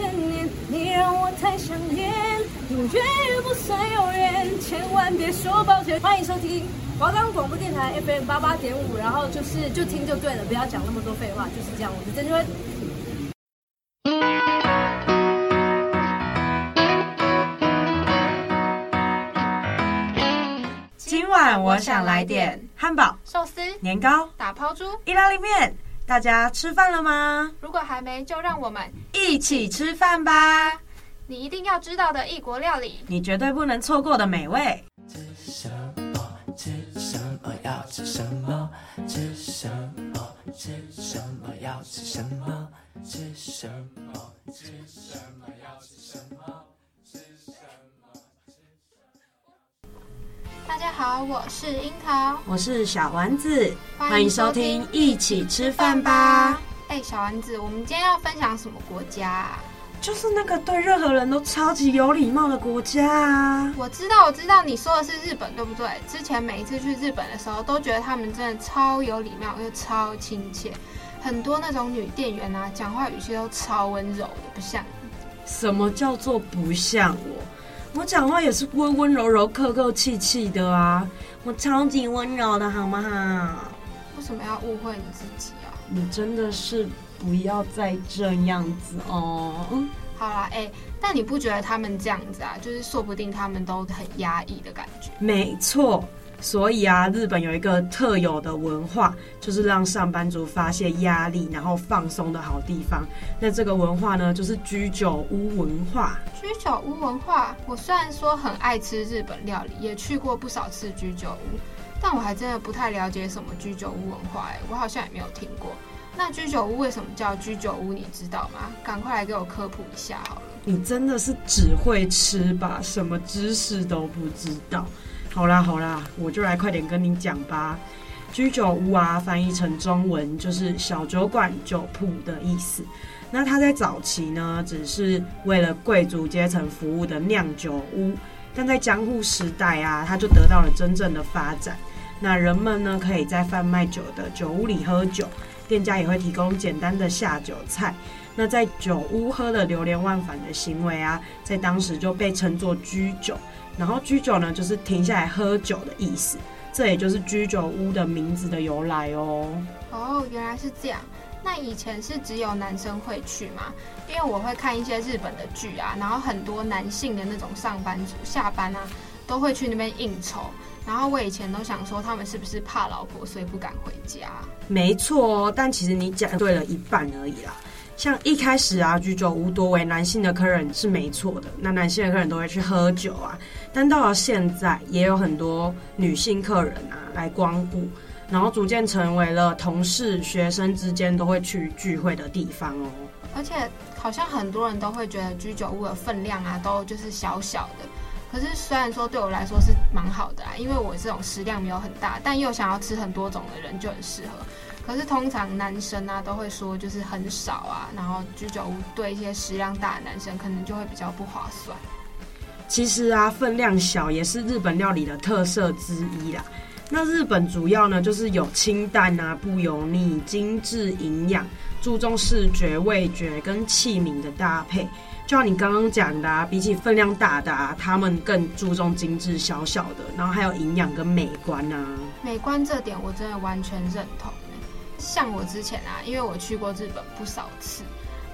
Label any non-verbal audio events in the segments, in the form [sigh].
千年，你让我太想念，永远也不算永远，千万别说抱歉。欢迎收听华冈广播电台 FM 八八点五，然后就是就听就对了，不要讲那么多废话，就是这样。我是曾芷芬。今晚我想来点汉堡、寿司、年糕、打抛猪、意大利面。大家吃饭了吗？如果还没，就让我们一起吃饭吧！你一定要知道的异国料理，你绝对不能错过的美味。吃什么？吃什么？要吃什么？吃什么？吃什么？要吃什么？吃什么？吃什么？要吃什么？大家好，我是樱桃，我是小丸子，欢迎收听一起吃饭吧。哎，小丸子，我们今天要分享什么国家啊？就是那个对任何人都超级有礼貌的国家啊！我知道，我知道，你说的是日本，对不对？之前每一次去日本的时候，都觉得他们真的超有礼貌又超亲切，很多那种女店员啊，讲话语气都超温柔的，不像。什么叫做不像我？我讲话也是温温柔柔、客客气气的啊，我超级温柔的，好吗？为什么要误会你自己啊？你真的是不要再这样子哦。嗯，好啦，哎、欸，但你不觉得他们这样子啊，就是说不定他们都很压抑的感觉？没错。所以啊，日本有一个特有的文化，就是让上班族发泄压力，然后放松的好地方。那这个文化呢，就是居酒屋文化。居酒屋文化，我虽然说很爱吃日本料理，也去过不少次居酒屋，但我还真的不太了解什么居酒屋文化。哎，我好像也没有听过。那居酒屋为什么叫居酒屋？你知道吗？赶快来给我科普一下好了。你真的是只会吃吧？什么知识都不知道。好啦好啦，我就来快点跟你讲吧。居酒屋啊，翻译成中文就是小酒馆、酒铺的意思。那它在早期呢，只是为了贵族阶层服务的酿酒屋，但在江户时代啊，它就得到了真正的发展。那人们呢，可以在贩卖酒的酒屋里喝酒，店家也会提供简单的下酒菜。那在酒屋喝的流连忘返的行为啊，在当时就被称作居酒。然后居酒呢，就是停下来喝酒的意思，这也就是居酒屋的名字的由来哦。哦，原来是这样。那以前是只有男生会去吗？因为我会看一些日本的剧啊，然后很多男性的那种上班族下班啊，都会去那边应酬。然后我以前都想说，他们是不是怕老婆，所以不敢回家？没错哦，但其实你讲对了一半而已啦。像一开始啊，居酒屋多为男性的客人是没错的，那男性的客人都会去喝酒啊。但到了现在，也有很多女性客人啊来光顾，然后逐渐成为了同事、学生之间都会去聚会的地方哦。而且好像很多人都会觉得居酒屋的分量啊，都就是小小的。可是虽然说对我来说是蛮好的啊，因为我这种食量没有很大，但又想要吃很多种的人就很适合。可是通常男生啊都会说就是很少啊，然后居酒屋对一些食量大的男生可能就会比较不划算。其实啊，分量小也是日本料理的特色之一啦。那日本主要呢就是有清淡啊，不油腻，精致营养，注重视觉、味觉跟器皿的搭配。就像你刚刚讲的啊，比起分量大的啊，他们更注重精致小小的，然后还有营养跟美观啊。美观这点我真的完全认同。像我之前啊，因为我去过日本不少次，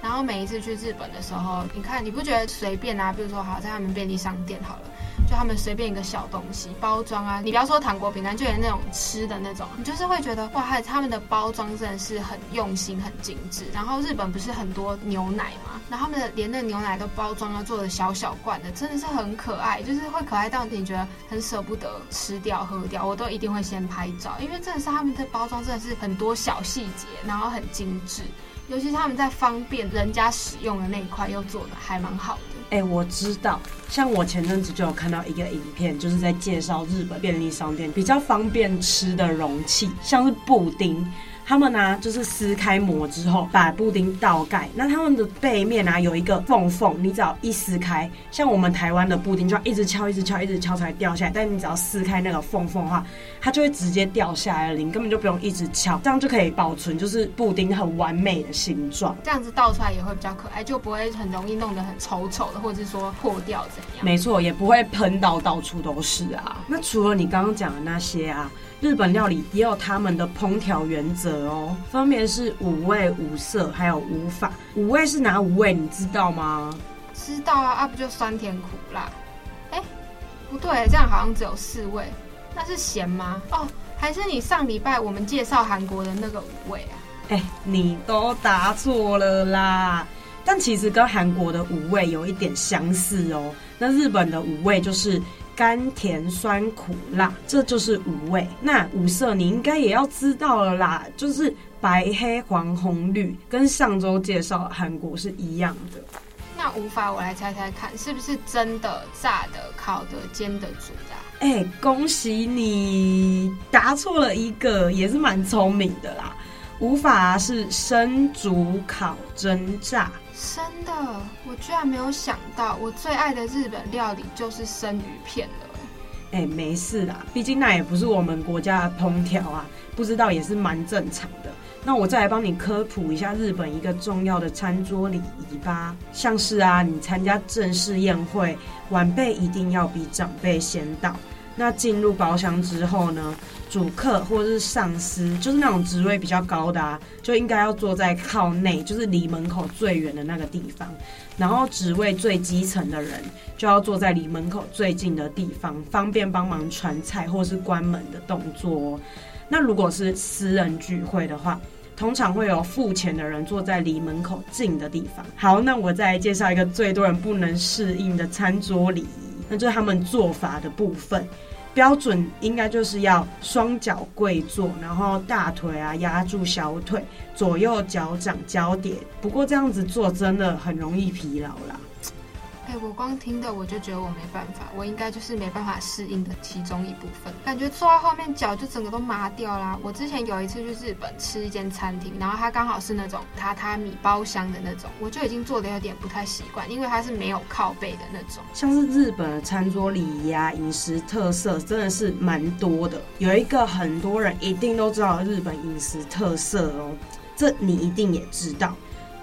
然后每一次去日本的时候，你看你不觉得随便啊？比如说，好在他们便利商店好了，就他们随便一个小东西包装啊，你不要说糖果饼干，就连那种吃的那种，你就是会觉得哇，他们的包装真的是很用心、很精致。然后日本不是很多牛奶嘛，然后他们的连那牛奶都包装了做的小小罐的，真的是很可爱，就是会可爱到你觉得很舍不得吃掉、喝掉，我都一定会先拍照，因为真的是他们的包装真的是很多小细节，然后很精致。尤其是他们在方便人家使用的那一块又做的还蛮好的。哎、我知道，像我前阵子就有看到一个影片，就是在介绍日本便利商店比较方便吃的容器，像是布丁，他们呢、啊，就是撕开膜之后，把布丁倒盖。那他们的背面啊，有一个缝缝，你只要一撕开，像我们台湾的布丁就要一直敲、一直敲、一直敲才掉下来。但你只要撕开那个缝缝的话，它就会直接掉下来了，你根本就不用一直敲，这样就可以保存就是布丁很完美的形状。这样子倒出来也会比较可爱，就不会很容易弄得很丑丑的，或者是说破掉怎样？没错，也不会喷到到处都是啊。那除了你刚刚讲的那些啊。日本料理也有他们的烹调原则哦，分别是五味、五色，还有五法。五味是哪五味？你知道吗？知道啊，啊不就酸甜苦辣？哎，不对，这样好像只有四味，那是咸吗？哦，还是你上礼拜我们介绍韩国的那个五味啊？哎，你都答错了啦！但其实跟韩国的五味有一点相似哦。那日本的五味就是。甘甜酸苦辣，这就是五味。那五色你应该也要知道了啦，就是白黑黄红绿，跟上周介绍的韩国是一样的。那五法我来猜猜看，是不是真的、炸的、烤的、煎的、煮的？哎，恭喜你答错了一个，也是蛮聪明的啦。五法是生、煮、烤、蒸、炸。真的，我居然没有想到，我最爱的日本料理就是生鱼片了。哎，没事啦，毕竟那也不是我们国家的烹调啊，不知道也是蛮正常的。那我再来帮你科普一下日本一个重要的餐桌礼仪吧，像是啊，你参加正式宴会，晚辈一定要比长辈先到。那进入包厢之后呢，主客或者是上司，就是那种职位比较高的啊，就应该要坐在靠内，就是离门口最远的那个地方。然后职位最基层的人，就要坐在离门口最近的地方，方便帮忙传菜或是关门的动作。那如果是私人聚会的话，通常会有付钱的人坐在离门口近的地方。好，那我再介绍一个最多人不能适应的餐桌礼仪，那就是他们做法的部分。标准应该就是要双脚跪坐，然后大腿啊压住小腿，左右脚掌交叠。不过这样子做真的很容易疲劳啦。哎，我光听的我就觉得我没办法，我应该就是没办法适应的其中一部分。感觉坐在后面脚就整个都麻掉啦。我之前有一次去日本吃一间餐厅，然后它刚好是那种榻榻米包厢的那种，我就已经坐的有点不太习惯，因为它是没有靠背的那种。像是日本的餐桌礼仪啊，饮食特色真的是蛮多的。有一个很多人一定都知道日本饮食特色哦，这你一定也知道。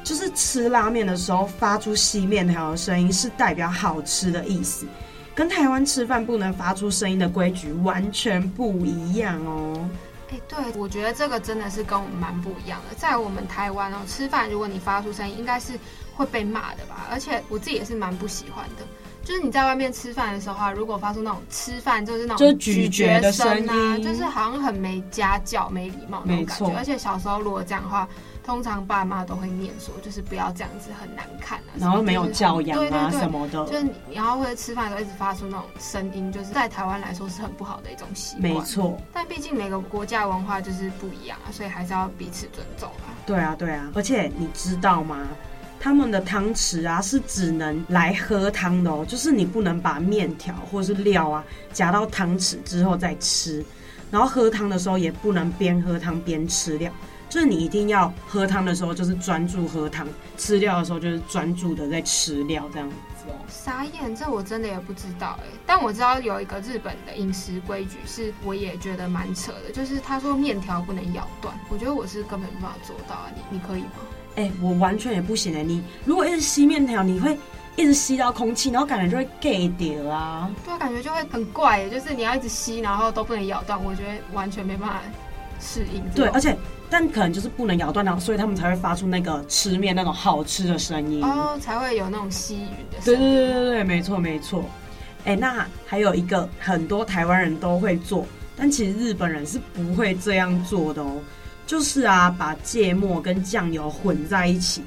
就是吃拉面的时候发出吸面条的声音，是代表好吃的意思，跟台湾吃饭不能发出声音的规矩完全不一样哦。哎，对，我觉得这个真的是跟我们蛮不一样的。在我们台湾哦，吃饭如果你发出声音，应该是会被骂的吧？而且我自己也是蛮不喜欢的。就是你在外面吃饭的时候啊，如果发出那种吃饭就是那种咀嚼的声啊，就是好像很没家教、没礼貌那种感觉。而且小时候如果这样的话。通常爸妈都会念说，就是不要这样子，很难看啊，然后没有教养啊，什么的，就是你然后会吃饭的时候一直发出那种声音，就是在台湾来说是很不好的一种习惯。没错，但毕竟每个国家文化就是不一样啊，所以还是要彼此尊重啊。对啊，对啊，而且你知道吗？他们的汤匙啊是只能来喝汤的哦，就是你不能把面条或是料啊夹到汤匙之后再吃，然后喝汤的时候也不能边喝汤边吃料。就是你一定要喝汤的时候，就是专注喝汤；吃料的时候，就是专注的在吃料，这样子哦。傻眼，这我真的也不知道哎。但我知道有一个日本的饮食规矩，是我也觉得蛮扯的，就是他说面条不能咬断。我觉得我是根本没办法做到啊，你你可以吗？哎，我完全也不行哎。你如果一直吸面条，你会一直吸到空气，然后感觉就会 gay 掉啊。对，感觉就会很怪，就是你要一直吸，然后都不能咬断，我觉得完全没办法适应。对，而且。但可能就是不能咬断它，所以他们才会发出那个吃面那种好吃的声音哦，才会有那种吸吮的声音。对对对对对，没错没错。哎，那还有一个很多台湾人都会做，但其实日本人是不会这样做的哦，就是啊，把芥末跟酱油混在一起。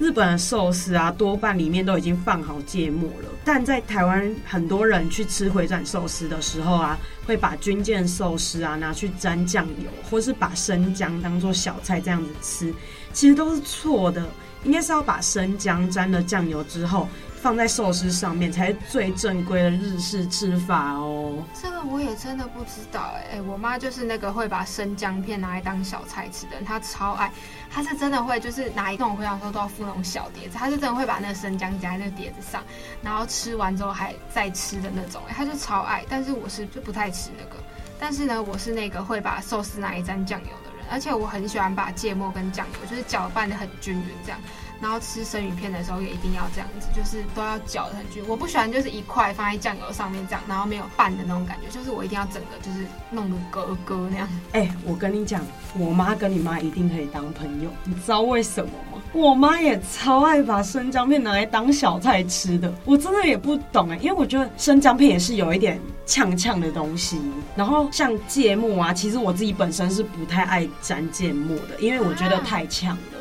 日本的寿司啊，多半里面都已经放好芥末了。但在台湾，很多人去吃回转寿司的时候啊，会把军舰寿司啊拿去沾酱油，或是把生姜当做小菜这样子吃。其实都是错的，应该是要把生姜沾了酱油之后。放在寿司上面才是最正规的日式吃法哦。这个我也真的不知道哎、我妈就是那个会把生姜片拿来当小菜吃的人，她超爱，她是真的会就是拿一种回来时候都要附那种小碟子，她是真的会把那个生姜夹在那个碟子上，然后吃完之后还再吃的那种、她就超爱。但是我是就不太吃那个，但是呢，我是那个会把寿司拿来沾酱油的人，而且我很喜欢把芥末跟酱油就是搅拌得很均匀这样。然后吃生鱼片的时候也一定要这样子，就是都要搅的很均匀。我不喜欢就是一块放在酱油上面这样，然后没有拌的那种感觉，就是我一定要整个就是弄得咯咯那样。[laughs] 哎、我跟你讲，我妈跟你妈一定可以当朋友，你知道为什么吗？我妈也超爱把生姜片拿来当小菜吃的，我真的也不懂哎、因为我觉得生姜片也是有一点呛呛的东西。然后像芥末啊，其实我自己本身是不太爱沾芥末的，因为我觉得太呛了。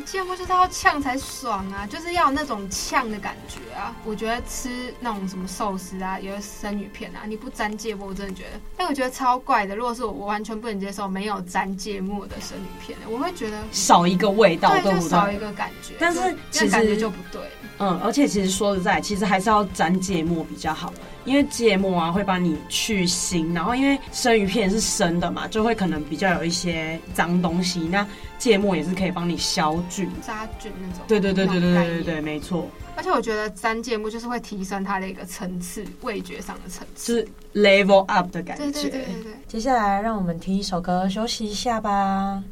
芥末就是要呛才爽啊，就是要有那种呛的感觉啊。我觉得吃那种什么寿司啊，有的生鱼片啊，你不沾芥末，我真的觉得，但我觉得超怪的。如果是我，我完全不能接受没有沾芥末的生鱼片，我会觉得少一个味道，对，就少一个感觉。但是其实感觉就不对。嗯，而且其实说实在，其实还是要沾芥末比较好，因为芥末啊会帮你去腥，然后因为生鱼片是生的嘛，就会可能比较有一些脏东西。那芥末也是可以帮你消菌、杀菌那种。对对对对对对对对，没错。而且我觉得沾芥末就是会提升它的一个层次，味觉上的层次，就是 level up 的感觉。对对对对对。接下来让我们听一首歌休息一下吧。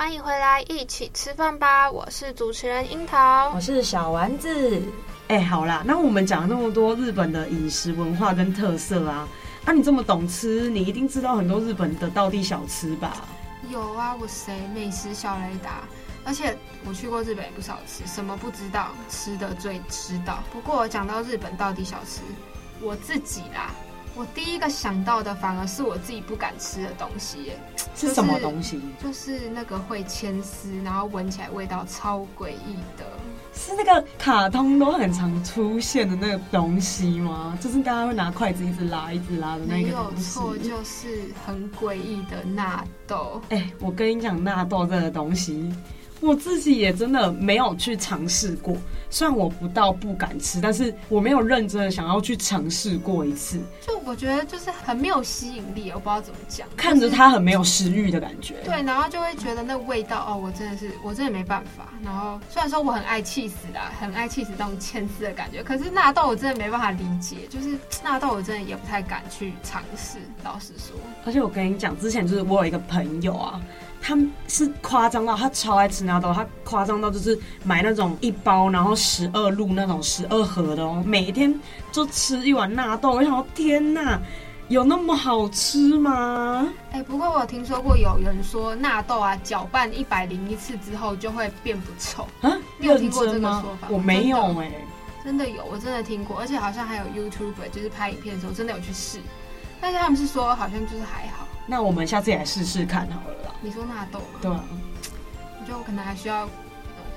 欢迎回来，一起吃饭吧！我是主持人樱桃我。是小丸子。哎、好啦，那我们讲了那么多日本的饮食文化跟特色啊，啊，你这么懂吃，你一定知道很多日本的道地小吃吧？有啊，我谁美食小雷达，而且我去过日本也不少吃，什么不知道，吃的最知道。不过讲到日本道地小吃，我自己啦，我第一个想到的反而是我自己不敢吃的东西耶，[tsk] 是什么东西？就是那个会牵丝，然后闻起来味道超诡异的。是那个卡通都很常出现的那个东西吗？就是大家会拿筷子一直拉、一直拉的那没有个东西。错，就是很诡异的纳豆。哎、我跟你讲，纳豆这个东西，我自己也真的没有去尝试过。虽然我不到不敢吃，但是我没有认真的想要去尝试过一次。就我觉得就是很没有吸引力，我不知道怎么讲。看着它很没有食欲的感觉。对，然后就会觉得那味道哦，我真的是我真的没办法。然后虽然说我很爱气死啦，很爱气死那种牵丝的感觉，可是纳豆我真的没办法理解，就是 [tsk] 纳豆我真的也不太敢去尝试。老实说，而且我跟你讲，之前就是我有一个朋友啊，他是夸张到他超爱吃纳豆，他夸张到就是买那种一包，然后十二入那种十二盒的哦，每天就吃一碗纳豆。我想说，天呐，有那么好吃吗？哎，不过我有听说过有人说纳豆啊，搅拌一百零一次之后就会变不臭啊？你有听过这个说法？我没有哎、真的有，我真的听过，而且好像还有 YouTuber 就是拍影片的时候真的有去试，但是他们是说好像就是还好。那我们下次也来试试看好了啦。你说纳豆吗？对啊，我觉得我可能还需要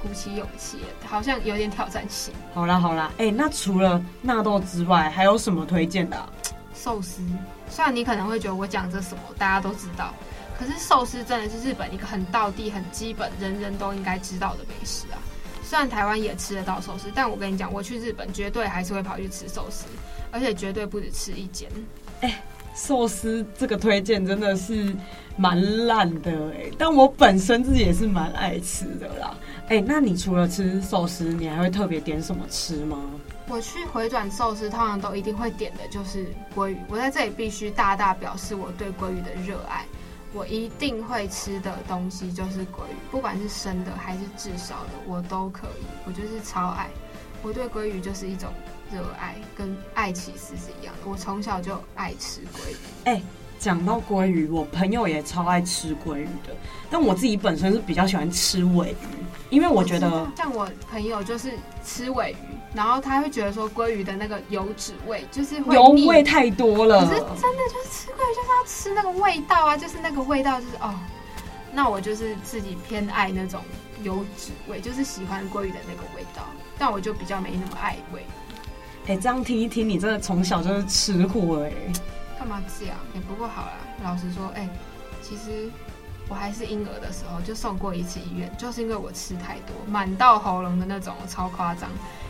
鼓起勇气，好像有点挑战性。好啦好啦，哎、那除了纳豆之外，还有什么推荐的、啊？寿司，虽然你可能会觉得我讲这什么大家都知道，可是寿司真的是日本一个很道地、很基本、人人都应该知道的美食啊。虽然台湾也吃得到寿司，但我跟你讲，我去日本绝对还是会跑去吃寿司，而且绝对不止吃一间。哎、寿司这个推荐真的是蛮烂的哎、但我本身自己也是蛮爱吃的啦。哎、那你除了吃寿司，你还会特别点什么吃吗？我去回转寿司，通常都一定会点的就是鲑鱼。我在这里必须大大表示我对鲑鱼的热爱。我一定会吃的东西就是鲑鱼，不管是生的还是炙烧的，我都可以。我就是超爱，我对鲑鱼就是一种热爱，跟爱起司是一样的。我从小就爱吃鲑鱼。哎、讲到鲑鱼，我朋友也超爱吃鲑鱼的，但我自己本身是比较喜欢吃尾鱼，因为我觉得像我朋友就是吃尾鱼，然后他会觉得说鲑鱼的那个油脂味就是会油腻味太多了。可是真的就是吃鲑鱼就是要吃那个味道啊，就是那个味道就是哦。那我就是自己偏爱那种油脂味，就是喜欢鲑鱼的那个味道，但我就比较没那么爱味。哎、这样听一听，你真的从小就是吃货哎、干嘛这样？哎、不过好啦，老实说，哎，其实我还是婴儿的时候就送过一次医院，就是因为我吃太多，满到喉咙的那种，超夸张。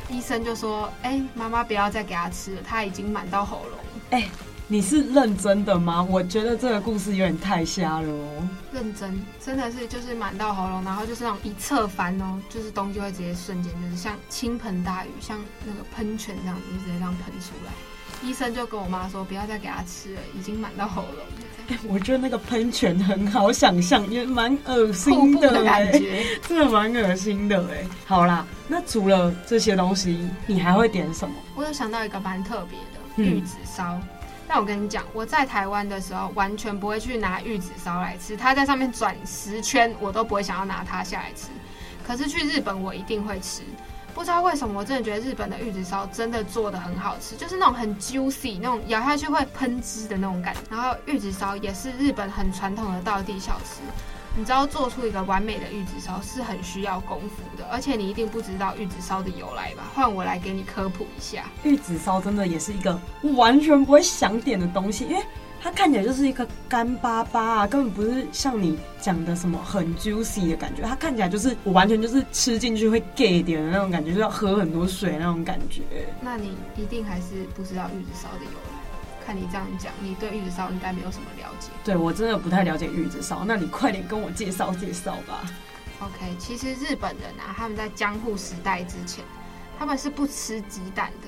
医生就说：“哎，妈妈不要再给他吃了，他已经满到喉咙了。”哎，你是认真的吗？我觉得这个故事有点太瞎了哦。认真，真的是就是满到喉咙，然后就是那种一侧翻哦，就是东西会直接瞬间就是像倾盆大雨，像那个喷泉这样子，就直接这样喷出来。医生就跟我妈说，不要再给他吃了，已经满到喉咙。哎，我觉得那个喷泉很好想象，也蛮恶心瀑布的 [laughs] 的感觉。[laughs] 真的蛮恶心的哎。好啦，那除了这些东西，你还会点什么？我有想到一个蛮特别的嗯玉子烧，但我跟你讲，我在台湾的时候完全不会去拿玉子烧来吃，它在上面转十圈，我都不会想要拿它下来吃。可是去日本，我一定会吃。不知道为什么，我真的觉得日本的玉子烧真的做的很好吃，就是那种很 juicy，那种咬下去会喷汁的那种感觉。然后玉子烧也是日本很传统的道地小吃。你知道做出一个完美的玉子烧是很需要功夫的，而且你一定不知道玉子烧的由来吧？换我来给你科普一下。玉子烧真的也是一个完全不会想点的东西，因为它看起来就是一个干巴巴啊，根本不是像你讲的什么很 juicy 的感觉。它看起来就是我完全就是吃进去会 gay 点的那种感觉，就要喝很多水那种感觉。那你一定还是不知道玉子烧的由来。看你这样讲，你对玉子烧应该没有什么了解。对，我真的不太了解玉子烧，那你快点跟我介绍介绍吧。OK，其实日本人啊，他们在江户时代之前，他们是不吃鸡蛋的。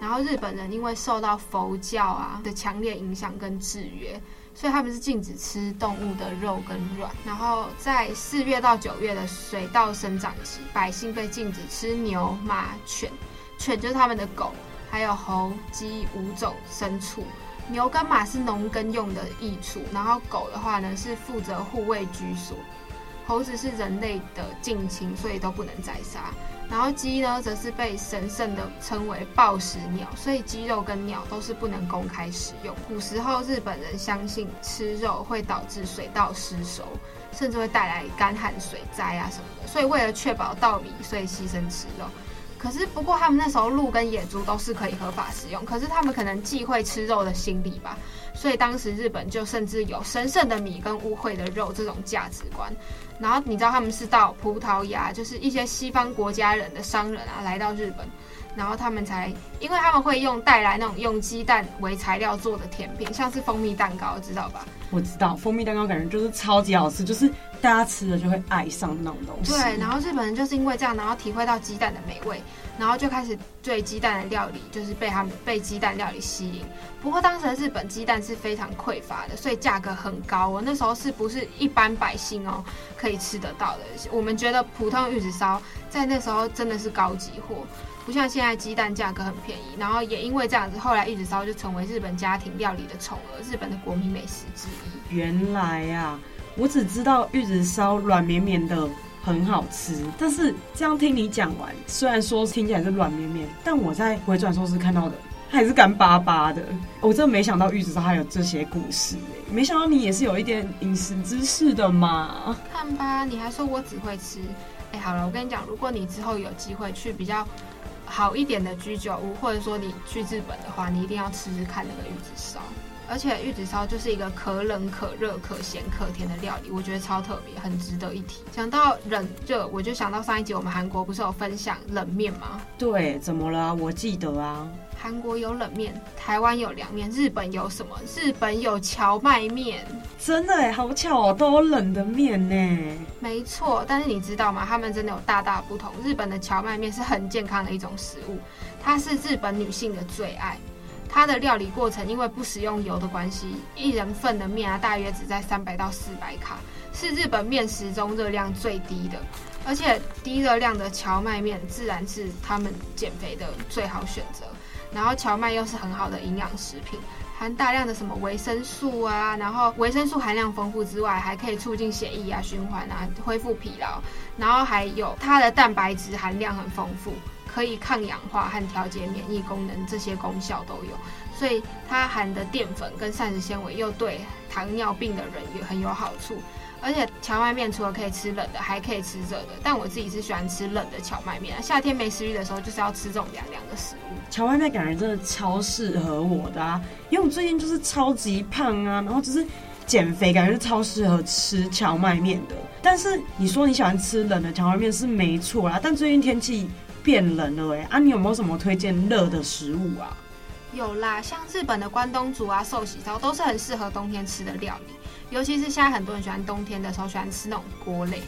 然后日本人因为受到佛教啊的强烈影响跟制约，所以他们是禁止吃动物的肉跟卵。然后在四月到九月的水稻生长期，百姓被禁止吃牛、马、犬，犬就是他们的狗。还有猴、鸡五种牲畜，牛跟马是农耕用的益畜，然后狗的话呢是负责护卫居所，猴子是人类的近亲，所以都不能宰杀。然后鸡呢，则是被神圣的称为暴食鸟，所以鸡肉跟鸟都是不能公开使用。古时候日本人相信吃肉会导致水稻失收，甚至会带来干旱水灾啊什么的，所以为了确保稻米，所以牺牲吃肉。可是，不过他们那时候鹿跟野猪都是可以合法使用，可是他们可能忌讳吃肉的心理吧，所以当时日本就甚至有神圣的米跟污秽的肉这种价值观。然后你知道他们是到葡萄牙，就是一些西方国家人的商人啊来到日本，然后他们才，因为他们会用带来那种用鸡蛋为材料做的甜品，像是蜂蜜蛋糕，知道吧？我知道蜂蜜蛋糕感觉就是超级好吃，就是。大家吃了就会爱上那种东西。对，然后日本人就是因为这样，然后体会到鸡蛋的美味，然后就开始对鸡蛋的料理就是被他们被鸡蛋料理吸引。不过当时的日本鸡蛋是非常匮乏的，所以价格很高。我那时候是不是一般百姓哦可以吃得到的？我们觉得普通玉子烧在那时候真的是高级货，不像现在鸡蛋价格很便宜。然后也因为这样子，后来玉子烧就成为日本家庭料理的宠儿，日本的国民美食之一。原来呀。我只知道玉子烧软绵绵的很好吃，但是这样听你讲完，虽然说听起来是软绵绵，但我在回转寿司看到的它还是干巴巴的。我真的没想到玉子烧还有这些故事，没想到你也是有一点饮食知识的嘛。看吧，你还说我只会吃。哎，好了，我跟你讲，如果你之后有机会去比较好一点的居酒屋，或者说你去日本的话，你一定要吃吃看那个玉子烧。而且玉子烧就是一个可冷可热可咸可甜的料理，我觉得超特别，很值得一提。讲到冷热，我就想到上一集我们韩国不是有分享冷面吗？对，怎么了？我记得啊，韩国有冷面，台湾有凉面，日本有什么？日本有荞麦面。真的哎，好巧哦，都有冷的面呢。没错，但是你知道吗？他们真的有大大不同。日本的荞麦面是很健康的一种食物，它是日本女性的最爱。它的料理过程因为不使用油的关系，一人份的面啊，大约只在三百到四百卡，是日本面食中热量最低的。而且低热量的蕎麦面自然是他们减肥的最好选择。然后蕎麦又是很好的营养食品，含大量的什么维生素啊，然后维生素含量丰富之外，还可以促进血液啊循环啊，恢复疲劳。然后还有它的蛋白质含量很丰富。可以抗氧化和调节免疫功能，这些功效都有，所以它含的淀粉跟膳食纤维又对糖尿病的人也很有好处。而且荞麦面除了可以吃冷的，还可以吃热的。但我自己是喜欢吃冷的荞麦面，夏天没食欲的时候就是要吃这种凉凉的食物。荞麦面感觉真的超适合我的啊，因为我最近就是超级胖啊，然后就是减肥，感觉是超适合吃荞麦面的。但是你说你喜欢吃冷的荞麦面是没错啦，但最近天气。变冷了哎，啊，你有没有什么推荐热的食物啊？有啦，像日本的关东煮啊、寿喜烧都是很适合冬天吃的料理，尤其是现在很多人喜欢冬天的时候喜欢吃那种锅类。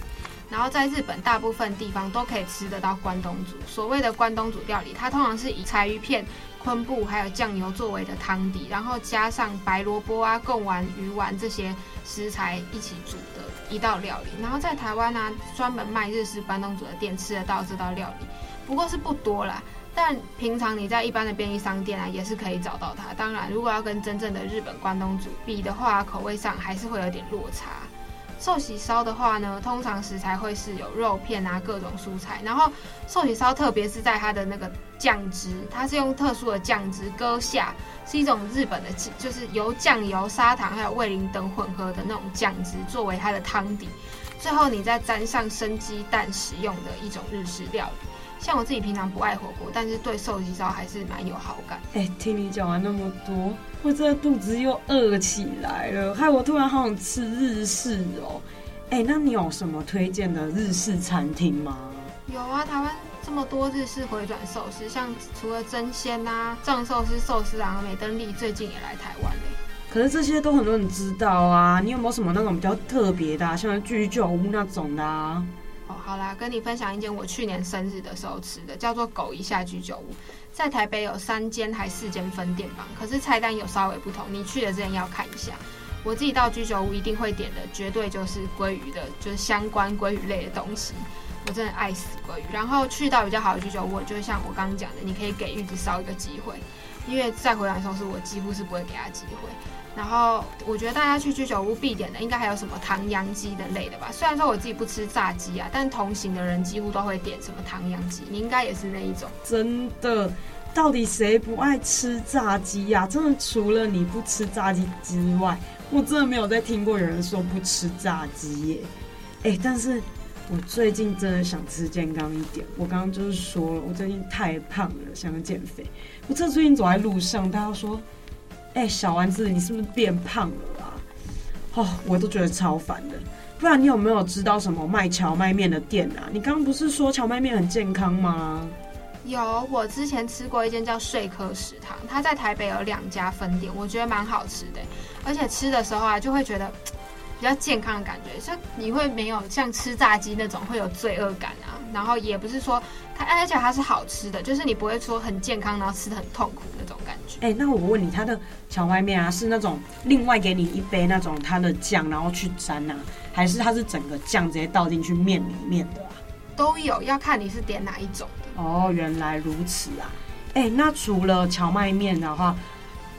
然后在日本大部分地方都可以吃得到关东煮。所谓的关东煮料理，它通常是以柴鱼片、昆布还有酱油作为的汤底，然后加上白萝卜啊、贡丸、鱼丸这些食材一起煮的一道料理。然后在台湾呢、啊，专门卖日式关东煮的店吃得到这道料理。不过是不多啦，但平常你在一般的便利商店啊，也是可以找到它。当然，如果要跟真正的日本关东煮比的话，口味上还是会有点落差。寿喜烧的话呢，通常食材会是有肉片啊，各种蔬菜。然后寿喜烧特别是在它的那个酱汁，它是用特殊的酱汁割下，是一种日本的，就是由酱油、砂糖还有味淋等混合的那种酱汁作为它的汤底，最后你再沾上生鸡蛋食用的一种日式料理。像我自己平常不爱火锅，但是对寿喜烧还是蛮有好感。哎、欸，听你讲完那么多，我这肚子又饿起来了，害我突然好想吃日式哦。哎、欸，那你有什么推荐的日式餐厅吗？有啊，台湾这么多日式回转寿司，像除了真鲜啊、藏寿司、寿司郎、美登利，最近也来台湾嘞。可是这些都很多人知道啊，你有没有什么那种比较特别的、啊，像居酒屋那种的啊？哦，好啦，跟你分享一间我去年生日的时候吃的，叫做“狗一下居酒屋”。在台北有三间还四间分店吧，可是菜单有稍微不同。你去的之前要看一下。我自己到居酒屋一定会点的，绝对就是鲑鱼的，就是相关鲑鱼类的东西。我真的爱死鲑鱼。然后去到比较好的居酒屋，就像我刚刚讲的，你可以给玉子烧一个机会，因为再回来的时候是我几乎是不会给他机会。然后我觉得大家去居酒屋必点的，应该还有什么唐扬鸡的类的吧。虽然说我自己不吃炸鸡啊，但同行的人几乎都会点什么唐扬鸡。你应该也是那一种。真的，到底谁不爱吃炸鸡呀？真的，除了你不吃炸鸡之外，我真的没有再听过有人说不吃炸鸡耶。哎，但是我最近真的想吃健康一点。我刚刚就是说了，我最近太胖了，想要减肥。我这最近走在路上，大家说。哎、小丸子，你是不是变胖了啊？哦，我都觉得超烦的。不然你有没有知道什么卖荞麦面的店啊？你刚刚不是说荞麦面很健康吗？有，我之前吃过一间叫睡科食堂，它在台北有两家分店，我觉得蛮好吃的。而且吃的时候啊，就会觉得比较健康的感觉，像你会没有像吃炸鸡那种会有罪恶感啊。然后也不是说它，而且它是好吃的，就是你不会说很健康，然后吃的很痛苦那种感觉。哎、欸，那我问你，它的荞麦面啊，是那种另外给你一杯那种它的酱，然后去沾啊，还是它是整个酱直接倒进去面里面的啊？都有，要看你是点哪一种的。哦，原来如此啊。哎、欸，那除了荞麦面的话，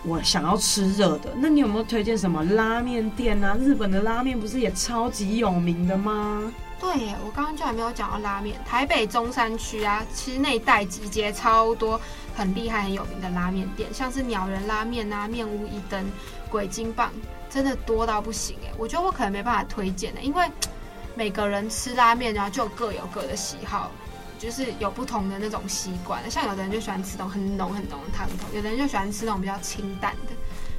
我想要吃热的，那你有没有推荐什么拉面店啊？日本的拉面不是也超级有名的吗？对耶，我刚刚就还没有讲到拉面。台北中山区啊，其实那一带集结超多很厉害、很有名的拉面店，像是鸟人拉面啊、面屋一灯、鬼金棒，真的多到不行哎。我觉得我可能没办法推荐的，因为每个人吃拉面然后就各有各的喜好，就是有不同的那种习惯。像有的人就喜欢吃那种很浓很浓的汤头，有的人就喜欢吃那种比较清淡的，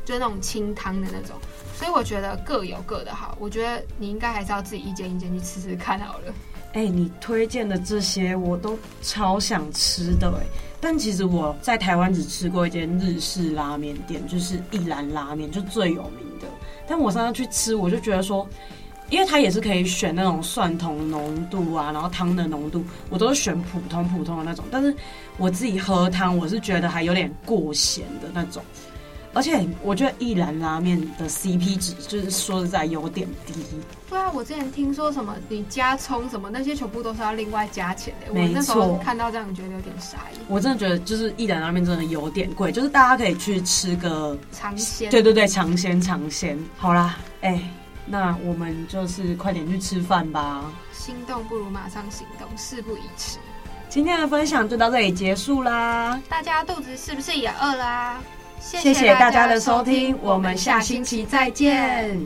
就是那种清汤的那种。所以我觉得各有各的好，我觉得你应该还是要自己一间一间去吃吃看好了。哎、你推荐的这些我都超想吃的哎，但其实我在台湾只吃过一间日式拉面店，就是一兰拉面，就最有名的。但我上次去吃，我就觉得说，因为它也是可以选那种蒜头浓度啊，然后汤的浓度，我都是选普通普通的那种。但是我自己喝汤，我是觉得还有点过咸的那种。而且我觉得一兰拉面的 CP 值就是说实在有点低。对啊，我之前听说什么你加葱什么那些全部都是要另外加钱的。没错。我那时候看到这样觉得有点傻眼。我真的觉得就是一兰拉面真的有点贵，就是大家可以去吃个尝鲜。对对对，尝鲜尝鲜。好啦，哎、欸，那我们就是快点去吃饭吧。心动不如马上行动，事不宜迟。今天的分享就到这里结束啦。大家肚子是不是也饿啦？谢谢大家的收听，我们下星期再见。